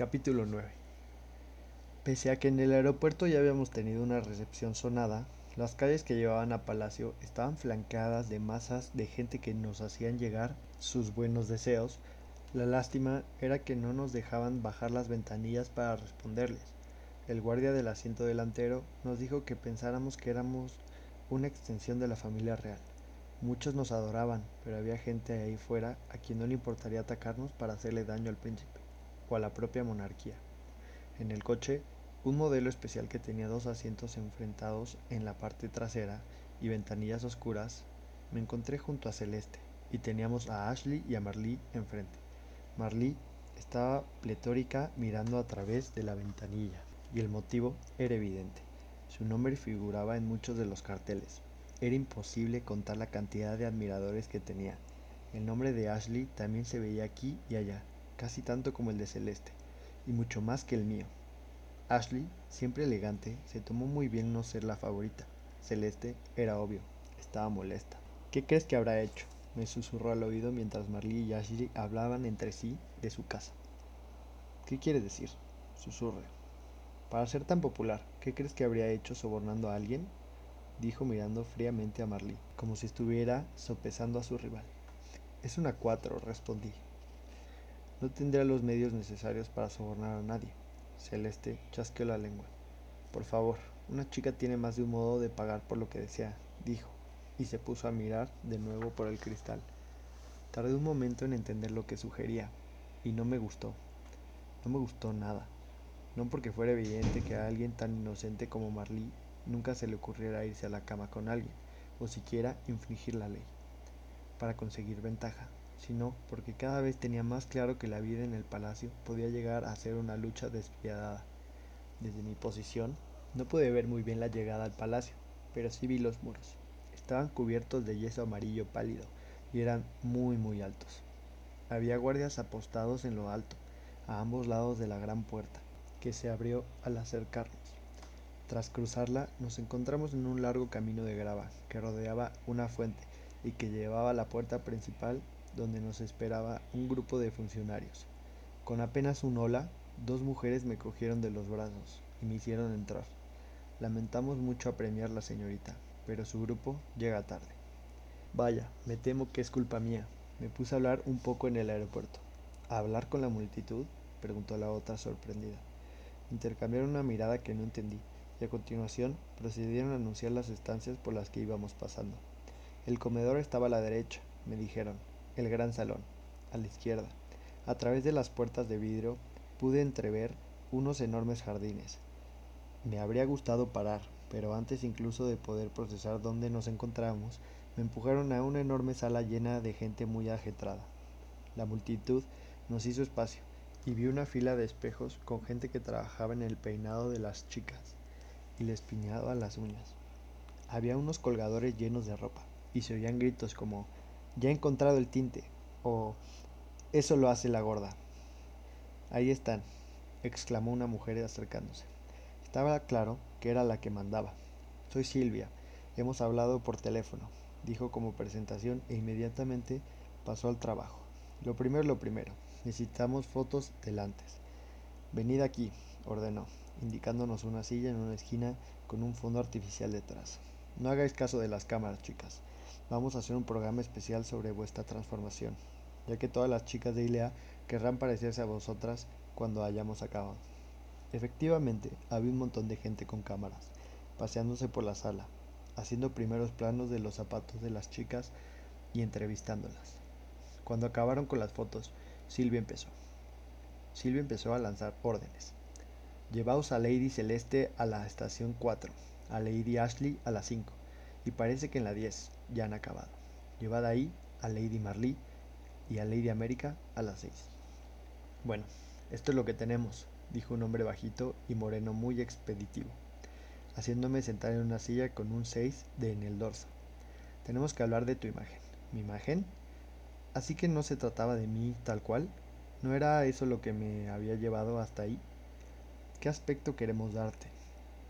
Capítulo 9 Pese a que en el aeropuerto ya habíamos tenido una recepción sonada, las calles que llevaban a Palacio estaban flanqueadas de masas de gente que nos hacían llegar sus buenos deseos. La lástima era que no nos dejaban bajar las ventanillas para responderles. El guardia del asiento delantero nos dijo que pensáramos que éramos una extensión de la familia real. Muchos nos adoraban, pero había gente ahí fuera a quien no le importaría atacarnos para hacerle daño al príncipe a la propia monarquía. En el coche un modelo especial que tenía dos asientos enfrentados en la parte trasera y ventanillas oscuras, me encontré junto a Celeste y teníamos a Ashley y a Marley enfrente. Marley estaba pletórica mirando a través de la ventanilla y el motivo era evidente. Su nombre figuraba en muchos de los carteles. Era imposible contar la cantidad de admiradores que tenía. El nombre de Ashley también se veía aquí y allá, casi tanto como el de Celeste, y mucho más que el mío. Ashley, siempre elegante, se tomó muy bien no ser la favorita. Celeste, era obvio, estaba molesta. ¿Qué crees que habrá hecho? me susurró al oído mientras Marley y Ashley hablaban entre sí de su casa. ¿Qué quiere decir? Susurré. Para ser tan popular, ¿qué crees que habría hecho sobornando a alguien? dijo mirando fríamente a Marley, como si estuviera sopesando a su rival. Es una cuatro, respondí. No tendría los medios necesarios para sobornar a nadie. Celeste chasqueó la lengua. Por favor, una chica tiene más de un modo de pagar por lo que desea, dijo, y se puso a mirar de nuevo por el cristal. Tardé un momento en entender lo que sugería, y no me gustó. No me gustó nada. No porque fuera evidente que a alguien tan inocente como Marley nunca se le ocurriera irse a la cama con alguien, o siquiera infringir la ley, para conseguir ventaja sino porque cada vez tenía más claro que la vida en el palacio podía llegar a ser una lucha despiadada. Desde mi posición no pude ver muy bien la llegada al palacio, pero sí vi los muros. Estaban cubiertos de yeso amarillo pálido y eran muy muy altos. Había guardias apostados en lo alto, a ambos lados de la gran puerta, que se abrió al acercarnos. Tras cruzarla nos encontramos en un largo camino de grava que rodeaba una fuente y que llevaba a la puerta principal donde nos esperaba un grupo de funcionarios. Con apenas un hola, dos mujeres me cogieron de los brazos y me hicieron entrar. Lamentamos mucho apremiar la señorita, pero su grupo llega tarde. Vaya, me temo que es culpa mía. Me puse a hablar un poco en el aeropuerto. ¿A hablar con la multitud? preguntó la otra sorprendida. Intercambiaron una mirada que no entendí y a continuación procedieron a anunciar las estancias por las que íbamos pasando. El comedor estaba a la derecha, me dijeron, el gran salón, a la izquierda. A través de las puertas de vidrio pude entrever unos enormes jardines. Me habría gustado parar, pero antes incluso de poder procesar dónde nos encontramos, me empujaron a una enorme sala llena de gente muy ajetrada. La multitud nos hizo espacio y vi una fila de espejos con gente que trabajaba en el peinado de las chicas y les piñaba las uñas. Había unos colgadores llenos de ropa y se oían gritos como ya he encontrado el tinte. O eso lo hace la gorda. Ahí están, exclamó una mujer acercándose. Estaba claro que era la que mandaba. Soy Silvia. Hemos hablado por teléfono, dijo como presentación e inmediatamente pasó al trabajo. Lo primero lo primero. Necesitamos fotos delantes. Venid aquí, ordenó, indicándonos una silla en una esquina con un fondo artificial detrás. No hagáis caso de las cámaras, chicas. Vamos a hacer un programa especial sobre vuestra transformación, ya que todas las chicas de Ilea querrán parecerse a vosotras cuando hayamos acabado. Efectivamente, había un montón de gente con cámaras, paseándose por la sala, haciendo primeros planos de los zapatos de las chicas y entrevistándolas. Cuando acabaron con las fotos, Silvia empezó. Silvia empezó a lanzar órdenes. Llevaos a Lady Celeste a la estación 4, a Lady Ashley a la 5, y parece que en la 10 ya han acabado. Llevad ahí a Lady Marley y a Lady América a las 6. Bueno, esto es lo que tenemos, dijo un hombre bajito y moreno muy expeditivo, haciéndome sentar en una silla con un 6 de en el dorso. Tenemos que hablar de tu imagen. ¿Mi imagen? Así que no se trataba de mí tal cual. ¿No era eso lo que me había llevado hasta ahí? ¿Qué aspecto queremos darte?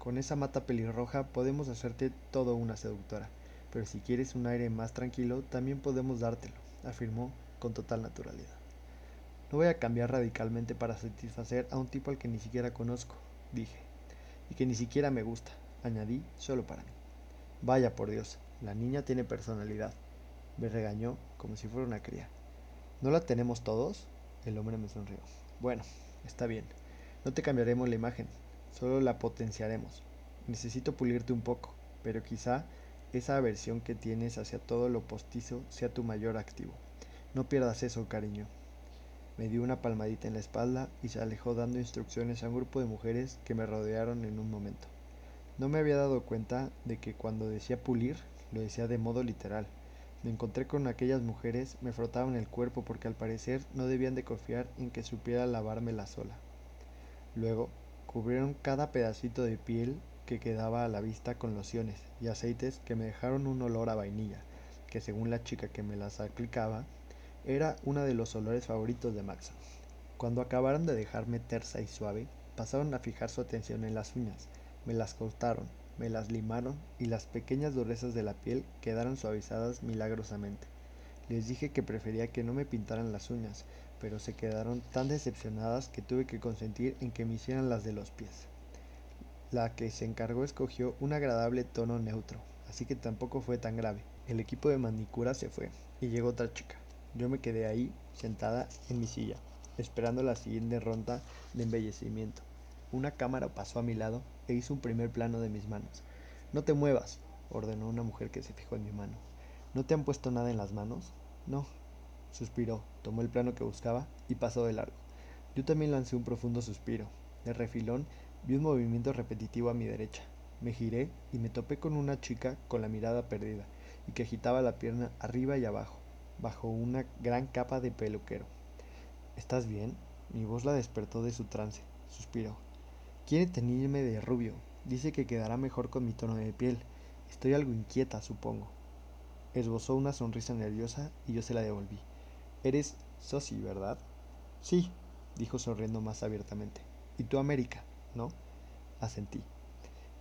Con esa mata pelirroja podemos hacerte todo una seductora, pero si quieres un aire más tranquilo, también podemos dártelo, afirmó con total naturalidad. No voy a cambiar radicalmente para satisfacer a un tipo al que ni siquiera conozco, dije, y que ni siquiera me gusta, añadí solo para mí. Vaya por Dios, la niña tiene personalidad. Me regañó como si fuera una cría. ¿No la tenemos todos? El hombre me sonrió. Bueno, está bien. No te cambiaremos la imagen, solo la potenciaremos. Necesito pulirte un poco, pero quizá esa aversión que tienes hacia todo lo postizo sea tu mayor activo. No pierdas eso, cariño. Me dio una palmadita en la espalda y se alejó dando instrucciones a un grupo de mujeres que me rodearon en un momento. No me había dado cuenta de que cuando decía pulir, lo decía de modo literal. Me encontré con aquellas mujeres, me frotaban el cuerpo porque al parecer no debían de confiar en que supiera lavármela sola. Luego, cubrieron cada pedacito de piel que quedaba a la vista con lociones y aceites que me dejaron un olor a vainilla, que según la chica que me las aplicaba, era uno de los olores favoritos de Maxa. Cuando acabaron de dejarme tersa y suave, pasaron a fijar su atención en las uñas, me las cortaron, me las limaron y las pequeñas durezas de la piel quedaron suavizadas milagrosamente. Les dije que prefería que no me pintaran las uñas, pero se quedaron tan decepcionadas que tuve que consentir en que me hicieran las de los pies. La que se encargó escogió un agradable tono neutro, así que tampoco fue tan grave. El equipo de manicura se fue y llegó otra chica. Yo me quedé ahí, sentada en mi silla, esperando la siguiente ronda de embellecimiento. Una cámara pasó a mi lado e hizo un primer plano de mis manos. No te muevas, ordenó una mujer que se fijó en mi mano. ¿No te han puesto nada en las manos? No, Suspiró, tomó el plano que buscaba y pasó de largo. Yo también lancé un profundo suspiro. De refilón vi un movimiento repetitivo a mi derecha. Me giré y me topé con una chica con la mirada perdida y que agitaba la pierna arriba y abajo, bajo una gran capa de peluquero. ¿Estás bien? Mi voz la despertó de su trance. Suspiró. Quiere tenerme de rubio. Dice que quedará mejor con mi tono de piel. Estoy algo inquieta, supongo. Esbozó una sonrisa nerviosa y yo se la devolví. Eres Sosi, ¿verdad? Sí, dijo sonriendo más abiertamente. ¿Y tú América? ¿No? Asentí.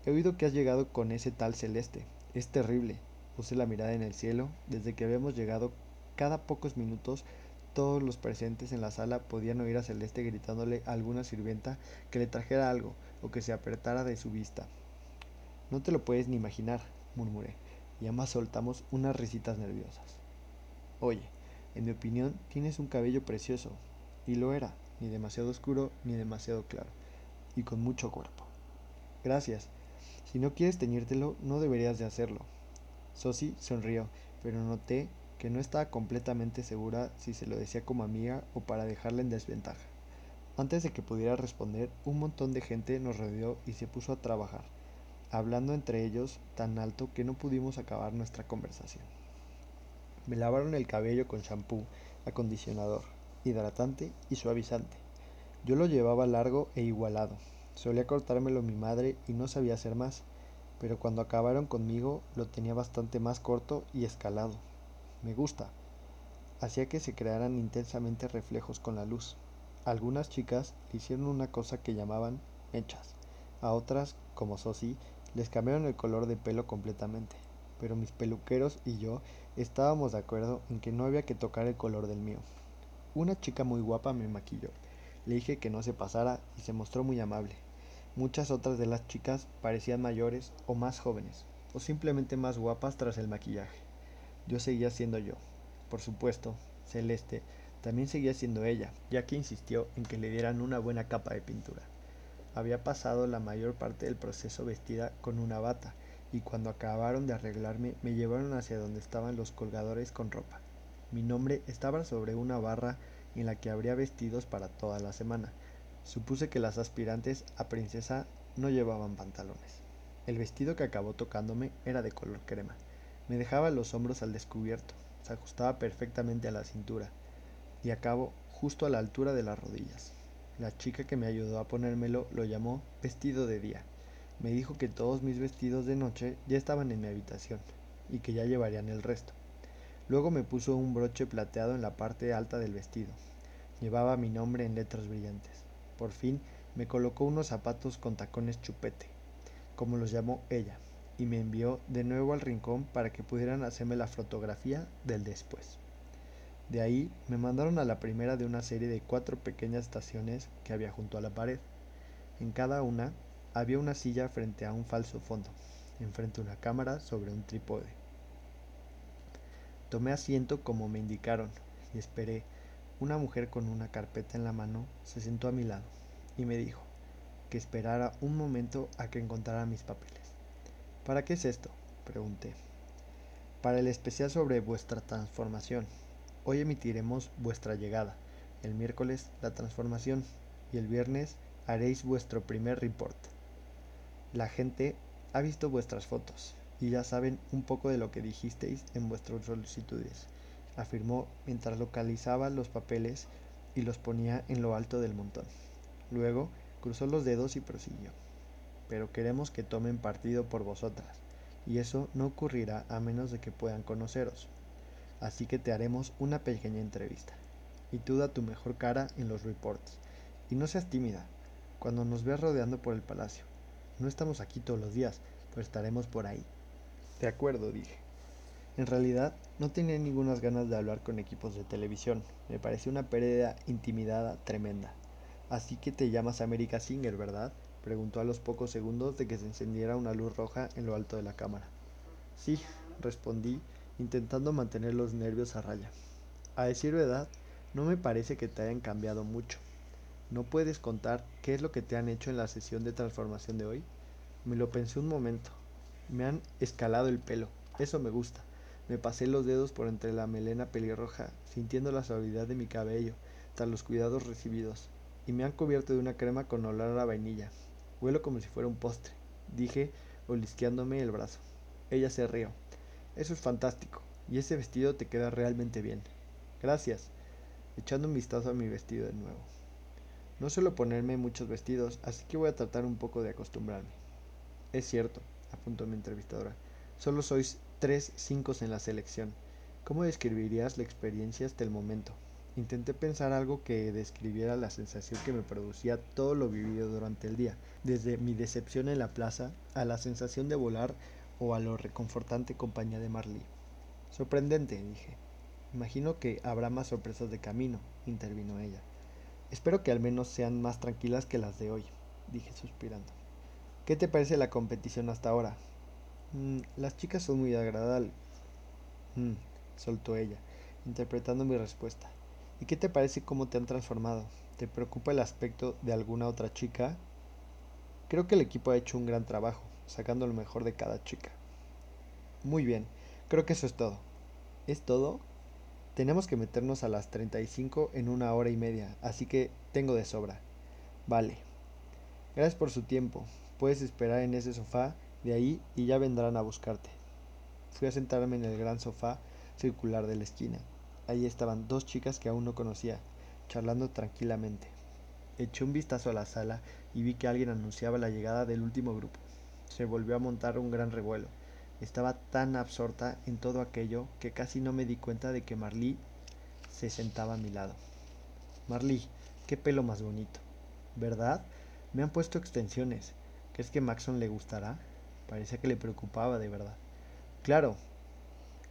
He oído que has llegado con ese tal celeste. Es terrible. Puse la mirada en el cielo. Desde que habíamos llegado, cada pocos minutos, todos los presentes en la sala podían oír a Celeste gritándole a alguna sirvienta que le trajera algo o que se apartara de su vista. No te lo puedes ni imaginar, murmuré, y ambas soltamos unas risitas nerviosas. Oye, en mi opinión, tienes un cabello precioso. Y lo era, ni demasiado oscuro ni demasiado claro. Y con mucho cuerpo. Gracias. Si no quieres teñírtelo, no deberías de hacerlo. Sosi sonrió, pero noté que no estaba completamente segura si se lo decía como amiga o para dejarla en desventaja. Antes de que pudiera responder, un montón de gente nos rodeó y se puso a trabajar, hablando entre ellos tan alto que no pudimos acabar nuestra conversación. Me lavaron el cabello con champú, acondicionador, hidratante y suavizante. Yo lo llevaba largo e igualado. Solía cortármelo mi madre y no sabía hacer más, pero cuando acabaron conmigo lo tenía bastante más corto y escalado. Me gusta. Hacía que se crearan intensamente reflejos con la luz. Algunas chicas hicieron una cosa que llamaban mechas. A otras, como Sosi, les cambiaron el color de pelo completamente pero mis peluqueros y yo estábamos de acuerdo en que no había que tocar el color del mío. Una chica muy guapa me maquilló. Le dije que no se pasara y se mostró muy amable. Muchas otras de las chicas parecían mayores o más jóvenes, o simplemente más guapas tras el maquillaje. Yo seguía siendo yo. Por supuesto, Celeste también seguía siendo ella, ya que insistió en que le dieran una buena capa de pintura. Había pasado la mayor parte del proceso vestida con una bata, y cuando acabaron de arreglarme me llevaron hacia donde estaban los colgadores con ropa. Mi nombre estaba sobre una barra en la que habría vestidos para toda la semana. Supuse que las aspirantes a princesa no llevaban pantalones. El vestido que acabó tocándome era de color crema. Me dejaba los hombros al descubierto, se ajustaba perfectamente a la cintura y acabó justo a la altura de las rodillas. La chica que me ayudó a ponérmelo lo llamó vestido de día. Me dijo que todos mis vestidos de noche ya estaban en mi habitación y que ya llevarían el resto. Luego me puso un broche plateado en la parte alta del vestido. Llevaba mi nombre en letras brillantes. Por fin me colocó unos zapatos con tacones chupete, como los llamó ella, y me envió de nuevo al rincón para que pudieran hacerme la fotografía del después. De ahí me mandaron a la primera de una serie de cuatro pequeñas estaciones que había junto a la pared. En cada una había una silla frente a un falso fondo, enfrente una cámara sobre un trípode. Tomé asiento como me indicaron y esperé. Una mujer con una carpeta en la mano se sentó a mi lado y me dijo que esperara un momento a que encontrara mis papeles. ¿Para qué es esto? pregunté. Para el especial sobre vuestra transformación. Hoy emitiremos vuestra llegada, el miércoles la transformación y el viernes haréis vuestro primer report. La gente ha visto vuestras fotos y ya saben un poco de lo que dijisteis en vuestras solicitudes, afirmó mientras localizaba los papeles y los ponía en lo alto del montón. Luego cruzó los dedos y prosiguió. Pero queremos que tomen partido por vosotras, y eso no ocurrirá a menos de que puedan conoceros. Así que te haremos una pequeña entrevista. Y tú da tu mejor cara en los reports. Y no seas tímida cuando nos veas rodeando por el palacio. No estamos aquí todos los días, pero estaremos por ahí. De acuerdo, dije. En realidad, no tenía ninguna ganas de hablar con equipos de televisión. Me pareció una pérdida intimidada tremenda. Así que te llamas América Singer, ¿verdad? Preguntó a los pocos segundos de que se encendiera una luz roja en lo alto de la cámara. Sí, respondí, intentando mantener los nervios a raya. A decir verdad, no me parece que te hayan cambiado mucho. ¿No puedes contar qué es lo que te han hecho en la sesión de transformación de hoy? Me lo pensé un momento. Me han escalado el pelo. Eso me gusta. Me pasé los dedos por entre la melena pelirroja, sintiendo la suavidad de mi cabello, tras los cuidados recibidos, y me han cubierto de una crema con olor a vainilla. Huelo como si fuera un postre, dije, olisqueándome el brazo. Ella se rió. Eso es fantástico, y ese vestido te queda realmente bien. Gracias, echando un vistazo a mi vestido de nuevo. No suelo ponerme muchos vestidos, así que voy a tratar un poco de acostumbrarme. Es cierto, apuntó mi entrevistadora. Solo sois tres cinco en la selección. ¿Cómo describirías la experiencia hasta el momento? Intenté pensar algo que describiera la sensación que me producía todo lo vivido durante el día, desde mi decepción en la plaza a la sensación de volar o a lo reconfortante compañía de Marley. Sorprendente, dije. Imagino que habrá más sorpresas de camino, intervino ella. Espero que al menos sean más tranquilas que las de hoy, dije suspirando. ¿Qué te parece la competición hasta ahora? Mm, las chicas son muy agradables. Mm, soltó ella, interpretando mi respuesta. ¿Y qué te parece cómo te han transformado? ¿Te preocupa el aspecto de alguna otra chica? Creo que el equipo ha hecho un gran trabajo, sacando lo mejor de cada chica. Muy bien, creo que eso es todo. ¿Es todo? Tenemos que meternos a las 35 en una hora y media, así que tengo de sobra. Vale. Gracias por su tiempo. Puedes esperar en ese sofá de ahí y ya vendrán a buscarte. Fui a sentarme en el gran sofá circular de la esquina. Allí estaban dos chicas que aún no conocía, charlando tranquilamente. Eché un vistazo a la sala y vi que alguien anunciaba la llegada del último grupo. Se volvió a montar un gran revuelo. Estaba tan absorta en todo aquello que casi no me di cuenta de que Marlí se sentaba a mi lado. Marlí, qué pelo más bonito. ¿Verdad? Me han puesto extensiones. ¿Crees que Maxon le gustará? Parecía que le preocupaba de verdad. Claro.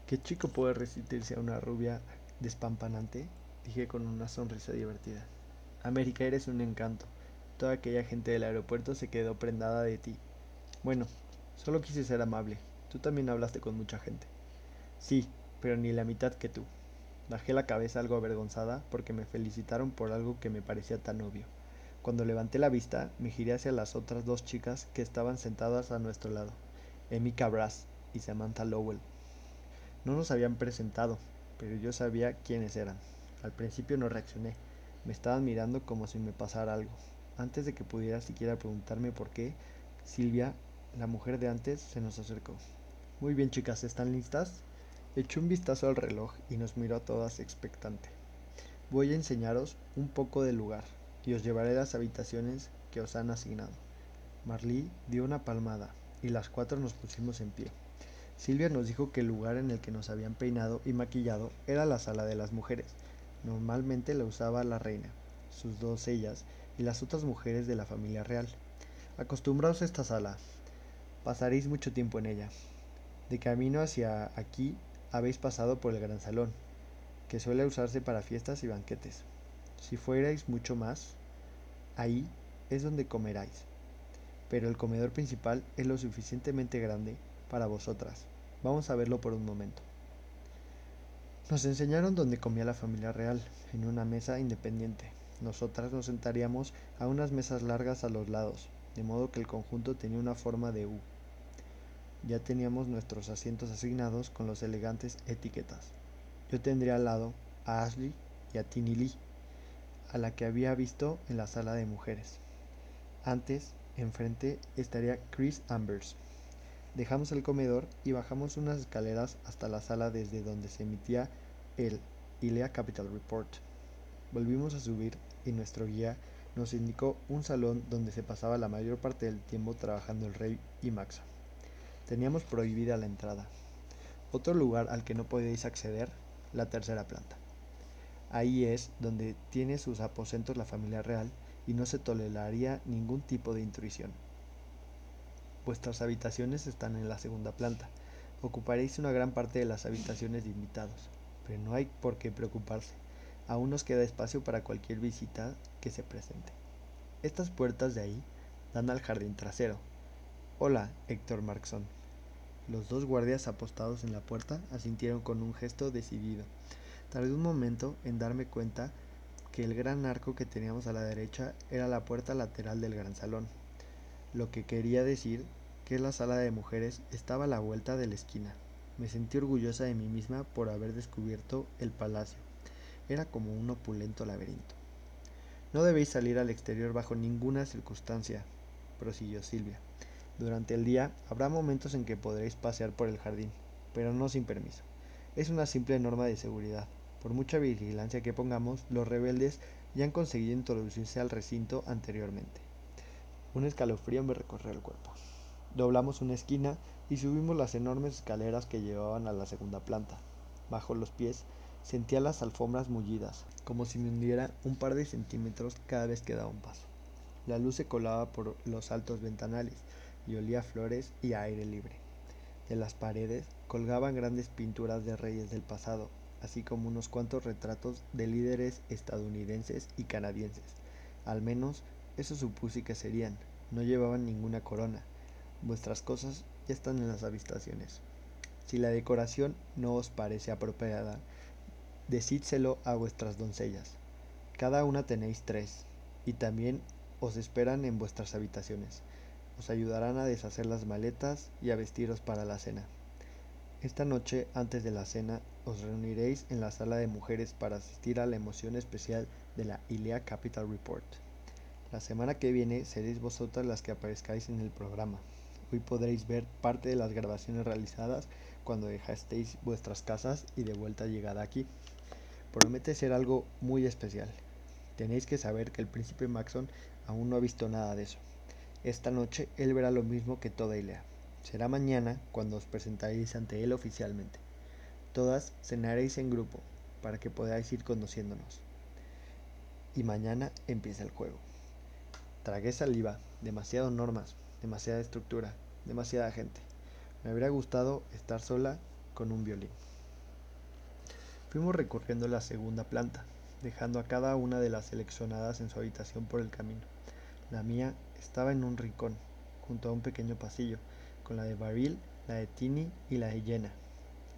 ¿Qué chico puede resistirse a una rubia despampanante? Dije con una sonrisa divertida. América, eres un encanto. Toda aquella gente del aeropuerto se quedó prendada de ti. Bueno, solo quise ser amable. Tú también hablaste con mucha gente. Sí, pero ni la mitad que tú. Bajé la cabeza algo avergonzada porque me felicitaron por algo que me parecía tan obvio. Cuando levanté la vista, me giré hacia las otras dos chicas que estaban sentadas a nuestro lado, Amy Cabras y Samantha Lowell. No nos habían presentado, pero yo sabía quiénes eran. Al principio no reaccioné, me estaban mirando como si me pasara algo. Antes de que pudiera siquiera preguntarme por qué, Silvia, la mujer de antes, se nos acercó. Muy bien chicas, ¿están listas? Echó un vistazo al reloj y nos miró a todas expectante. Voy a enseñaros un poco del lugar y os llevaré a las habitaciones que os han asignado. Marlí dio una palmada y las cuatro nos pusimos en pie. Silvia nos dijo que el lugar en el que nos habían peinado y maquillado era la sala de las mujeres. Normalmente la usaba la reina, sus dos ellas y las otras mujeres de la familia real. Acostumbraos a esta sala. Pasaréis mucho tiempo en ella. De camino hacia aquí habéis pasado por el gran salón. que suele usarse para fiestas y banquetes. Si fuerais mucho más, ahí es donde comeráis. Pero el comedor principal es lo suficientemente grande para vosotras. Vamos a verlo por un momento. Nos enseñaron dónde comía la familia real, en una mesa independiente. Nosotras nos sentaríamos a unas mesas largas a los lados, de modo que el conjunto tenía una forma de U. Ya teníamos nuestros asientos asignados con los elegantes etiquetas. Yo tendría al lado a Ashley y a Tini Lee, a la que había visto en la sala de mujeres. Antes, enfrente, estaría Chris Ambers. Dejamos el comedor y bajamos unas escaleras hasta la sala desde donde se emitía el ILEA Capital Report. Volvimos a subir y nuestro guía nos indicó un salón donde se pasaba la mayor parte del tiempo trabajando el rey y Maxa. Teníamos prohibida la entrada. Otro lugar al que no podíais acceder, la tercera planta. Ahí es donde tiene sus aposentos la familia real y no se toleraría ningún tipo de intrusión. Vuestras habitaciones están en la segunda planta. Ocuparéis una gran parte de las habitaciones de invitados, pero no hay por qué preocuparse. Aún nos queda espacio para cualquier visita que se presente. Estas puertas de ahí dan al jardín trasero. Hola, Héctor Markson. Los dos guardias apostados en la puerta asintieron con un gesto decidido. Tardé un momento en darme cuenta que el gran arco que teníamos a la derecha era la puerta lateral del gran salón, lo que quería decir que la sala de mujeres estaba a la vuelta de la esquina. Me sentí orgullosa de mí misma por haber descubierto el palacio. Era como un opulento laberinto. No debéis salir al exterior bajo ninguna circunstancia, prosiguió Silvia. Durante el día habrá momentos en que podréis pasear por el jardín, pero no sin permiso. Es una simple norma de seguridad. Por mucha vigilancia que pongamos, los rebeldes ya han conseguido introducirse al recinto anteriormente. Un escalofrío me recorrió el cuerpo. Doblamos una esquina y subimos las enormes escaleras que llevaban a la segunda planta. Bajo los pies sentía las alfombras mullidas, como si me hundiera un par de centímetros cada vez que daba un paso. La luz se colaba por los altos ventanales y olía flores y aire libre. De las paredes colgaban grandes pinturas de reyes del pasado, así como unos cuantos retratos de líderes estadounidenses y canadienses. Al menos eso supuse que serían. No llevaban ninguna corona, Vuestras cosas ya están en las habitaciones. Si la decoración no os parece apropiada, decídselo a vuestras doncellas. Cada una tenéis tres, y también os esperan en vuestras habitaciones. Os ayudarán a deshacer las maletas y a vestiros para la cena. Esta noche, antes de la cena, os reuniréis en la sala de mujeres para asistir a la emoción especial de la ILEA Capital Report. La semana que viene seréis vosotras las que aparezcáis en el programa. Hoy podréis ver parte de las grabaciones realizadas cuando dejasteis vuestras casas y de vuelta llegada aquí. Promete ser algo muy especial. Tenéis que saber que el príncipe Maxon aún no ha visto nada de eso. Esta noche él verá lo mismo que toda Ilea. Será mañana cuando os presentaréis ante él oficialmente. Todas cenaréis en grupo para que podáis ir conociéndonos. Y mañana empieza el juego. Tragué saliva, demasiado normas, demasiada estructura, demasiada gente. Me habría gustado estar sola con un violín. Fuimos recorriendo la segunda planta, dejando a cada una de las seleccionadas en su habitación por el camino. La mía estaba en un rincón, junto a un pequeño pasillo, con la de Baril, la de Tini y la de Jenna.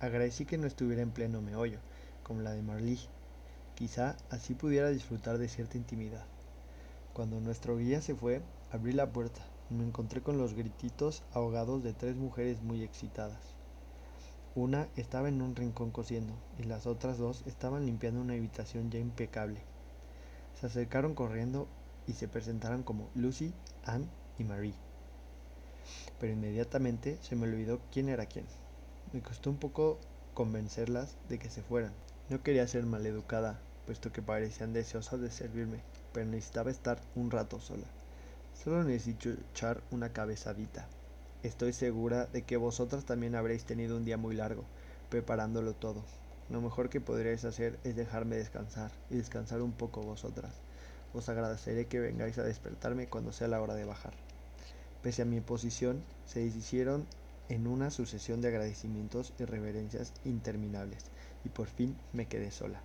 Agradecí que no estuviera en pleno meollo, como la de Marley. Quizá así pudiera disfrutar de cierta intimidad. Cuando nuestro guía se fue, abrí la puerta me encontré con los grititos ahogados de tres mujeres muy excitadas. Una estaba en un rincón cosiendo y las otras dos estaban limpiando una habitación ya impecable. Se acercaron corriendo y se presentaron como Lucy, Anne y Marie. Pero inmediatamente se me olvidó quién era quién. Me costó un poco convencerlas de que se fueran. No quería ser maleducada, puesto que parecían deseosas de servirme, pero necesitaba estar un rato sola. Solo necesito echar una cabezadita. Estoy segura de que vosotras también habréis tenido un día muy largo, preparándolo todo. Lo mejor que podréis hacer es dejarme descansar y descansar un poco vosotras. Os agradeceré que vengáis a despertarme cuando sea la hora de bajar. Pese a mi posición, se deshicieron en una sucesión de agradecimientos y reverencias interminables, y por fin me quedé sola.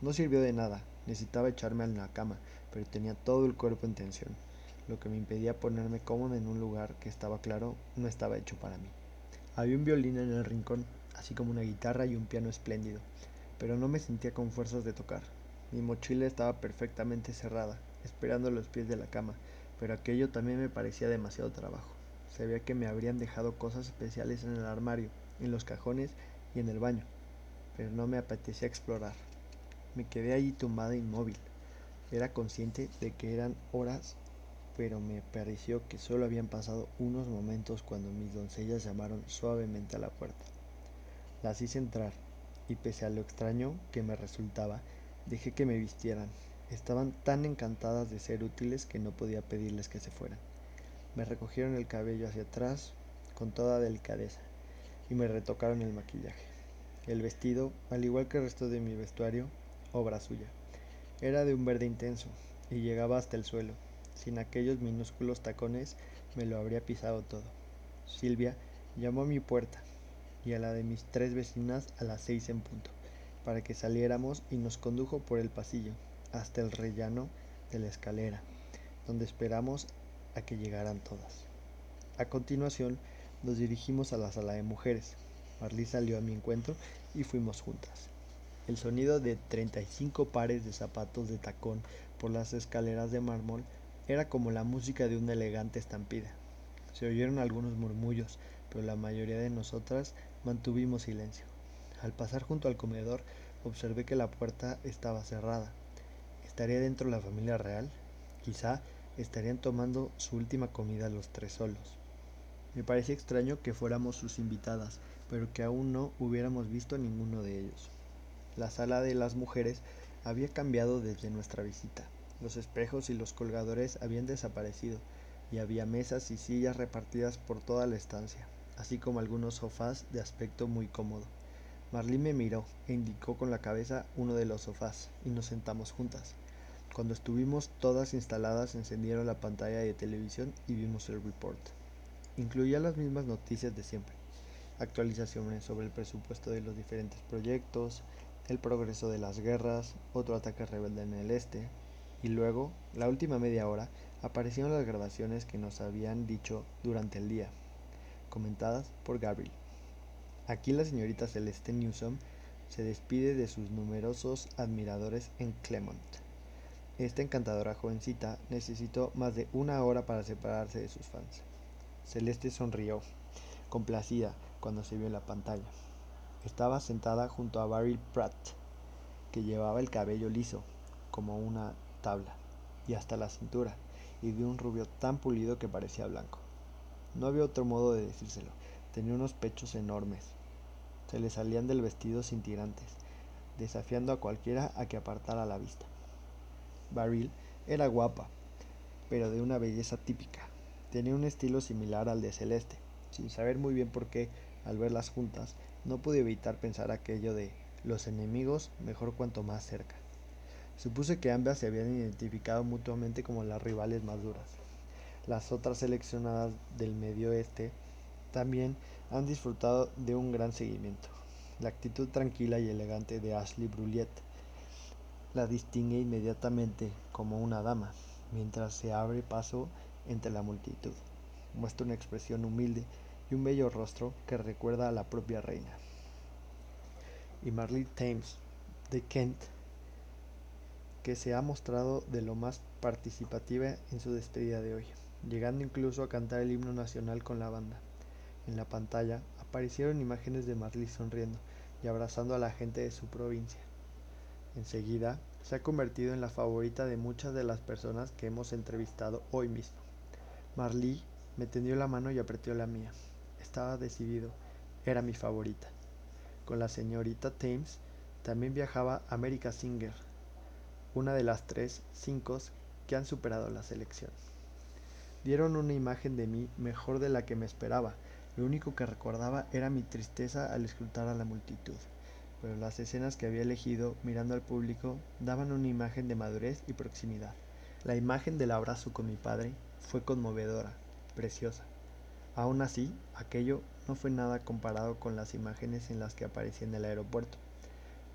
No sirvió de nada, necesitaba echarme en la cama, pero tenía todo el cuerpo en tensión, lo que me impedía ponerme cómodo en un lugar que estaba claro no estaba hecho para mí. Había un violín en el rincón, así como una guitarra y un piano espléndido, pero no me sentía con fuerzas de tocar. Mi mochila estaba perfectamente cerrada, esperando los pies de la cama, pero aquello también me parecía demasiado trabajo. Sabía que me habrían dejado cosas especiales en el armario, en los cajones y en el baño, pero no me apetecía explorar. Me quedé allí tumbada inmóvil. Era consciente de que eran horas, pero me pareció que solo habían pasado unos momentos cuando mis doncellas llamaron suavemente a la puerta. Las hice entrar, y pese a lo extraño que me resultaba, dejé que me vistieran. Estaban tan encantadas de ser útiles que no podía pedirles que se fueran. Me recogieron el cabello hacia atrás con toda delicadeza y me retocaron el maquillaje. El vestido, al igual que el resto de mi vestuario, obra suya. Era de un verde intenso y llegaba hasta el suelo. Sin aquellos minúsculos tacones me lo habría pisado todo. Silvia llamó a mi puerta y a la de mis tres vecinas a las seis en punto, para que saliéramos y nos condujo por el pasillo hasta el rellano de la escalera, donde esperamos a que llegaran todas. A continuación, nos dirigimos a la sala de mujeres. Marley salió a mi encuentro y fuimos juntas. El sonido de 35 pares de zapatos de tacón por las escaleras de mármol era como la música de una elegante estampida. Se oyeron algunos murmullos, pero la mayoría de nosotras mantuvimos silencio. Al pasar junto al comedor, observé que la puerta estaba cerrada. ¿Estaría dentro la familia real? Quizá estarían tomando su última comida los tres solos. Me parecía extraño que fuéramos sus invitadas, pero que aún no hubiéramos visto ninguno de ellos. La sala de las mujeres había cambiado desde nuestra visita. Los espejos y los colgadores habían desaparecido y había mesas y sillas repartidas por toda la estancia, así como algunos sofás de aspecto muy cómodo. Marlene me miró e indicó con la cabeza uno de los sofás y nos sentamos juntas. Cuando estuvimos todas instaladas encendieron la pantalla de televisión y vimos el report. Incluía las mismas noticias de siempre. Actualizaciones sobre el presupuesto de los diferentes proyectos, el progreso de las guerras, otro ataque rebelde en el este, y luego, la última media hora, aparecieron las grabaciones que nos habían dicho durante el día, comentadas por Gabriel. Aquí la señorita Celeste Newsom se despide de sus numerosos admiradores en Clemont. Esta encantadora jovencita necesitó más de una hora para separarse de sus fans. Celeste sonrió, complacida, cuando se vio en la pantalla. Estaba sentada junto a Barry Pratt, que llevaba el cabello liso, como una tabla, y hasta la cintura, y de un rubio tan pulido que parecía blanco. No había otro modo de decírselo. Tenía unos pechos enormes. Se le salían del vestido cintirantes, desafiando a cualquiera a que apartara la vista. Barril era guapa, pero de una belleza típica. Tenía un estilo similar al de Celeste. Sin saber muy bien por qué, al verlas juntas, no pude evitar pensar aquello de los enemigos mejor cuanto más cerca. Supuse que ambas se habían identificado mutuamente como las rivales más duras. Las otras seleccionadas del medio oeste también han disfrutado de un gran seguimiento. La actitud tranquila y elegante de Ashley Bruliet la distingue inmediatamente como una dama, mientras se abre paso entre la multitud. Muestra una expresión humilde y un bello rostro que recuerda a la propia reina. Y Marley Thames, de Kent, que se ha mostrado de lo más participativa en su despedida de hoy, llegando incluso a cantar el himno nacional con la banda. En la pantalla aparecieron imágenes de Marley sonriendo y abrazando a la gente de su provincia. Enseguida, se ha convertido en la favorita de muchas de las personas que hemos entrevistado hoy mismo. Marley me tendió la mano y apretó la mía. Estaba decidido, era mi favorita. Con la señorita Thames también viajaba America Singer, una de las tres cinco que han superado la selección. Dieron una imagen de mí mejor de la que me esperaba. Lo único que recordaba era mi tristeza al escrutar a la multitud pero las escenas que había elegido mirando al público daban una imagen de madurez y proximidad. La imagen del abrazo con mi padre fue conmovedora, preciosa. Aún así, aquello no fue nada comparado con las imágenes en las que aparecía en el aeropuerto.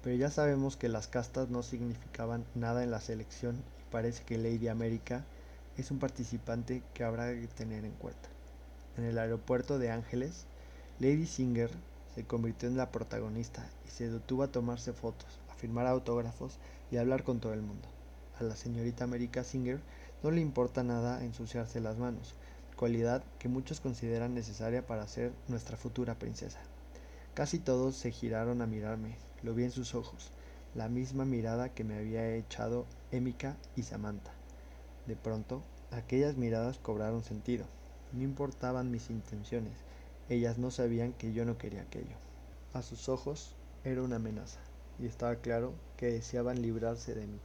Pero ya sabemos que las castas no significaban nada en la selección y parece que Lady America es un participante que habrá que tener en cuenta. En el aeropuerto de Ángeles, Lady Singer se convirtió en la protagonista y se detuvo a tomarse fotos, a firmar autógrafos y a hablar con todo el mundo. A la señorita America Singer no le importa nada ensuciarse las manos, cualidad que muchos consideran necesaria para ser nuestra futura princesa. Casi todos se giraron a mirarme, lo vi en sus ojos, la misma mirada que me había echado Émica y Samantha. De pronto, aquellas miradas cobraron sentido. No importaban mis intenciones, ellas no sabían que yo no quería aquello. A sus ojos era una amenaza, y estaba claro que deseaban librarse de mí.